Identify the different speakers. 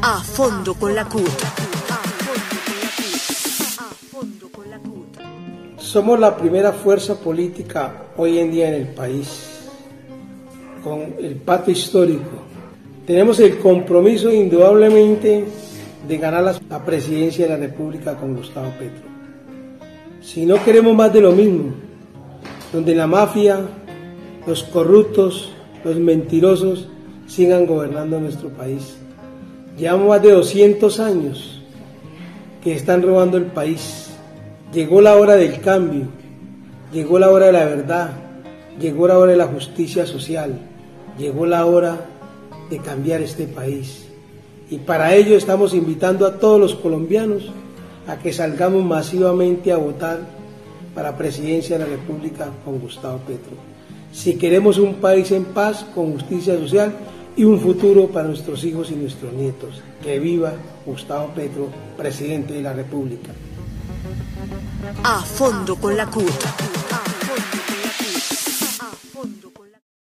Speaker 1: A fondo con la CUT.
Speaker 2: Somos la primera fuerza política hoy en día en el país, con el pacto histórico. Tenemos el compromiso indudablemente de ganar la, presidencia de la República con Gustavo Petro. Si no queremos más de lo mismo, donde la mafia, los corruptos, los mentirosos sigan gobernando nuestro país. Llevamos más de 200 años que están robando el país. Llegó la hora del cambio, llegó la hora de la verdad, llegó la hora de la justicia social, llegó la hora de cambiar este país. Y para ello estamos invitando a todos los colombianos a que salgamos masivamente a votar para presidencia de la República con Gustavo Petro. Si queremos un país en paz, con justicia social y un futuro para nuestros hijos y nuestros nietos. Que viva Gustavo Petro, presidente de la República.
Speaker 1: A fondo con la CUT.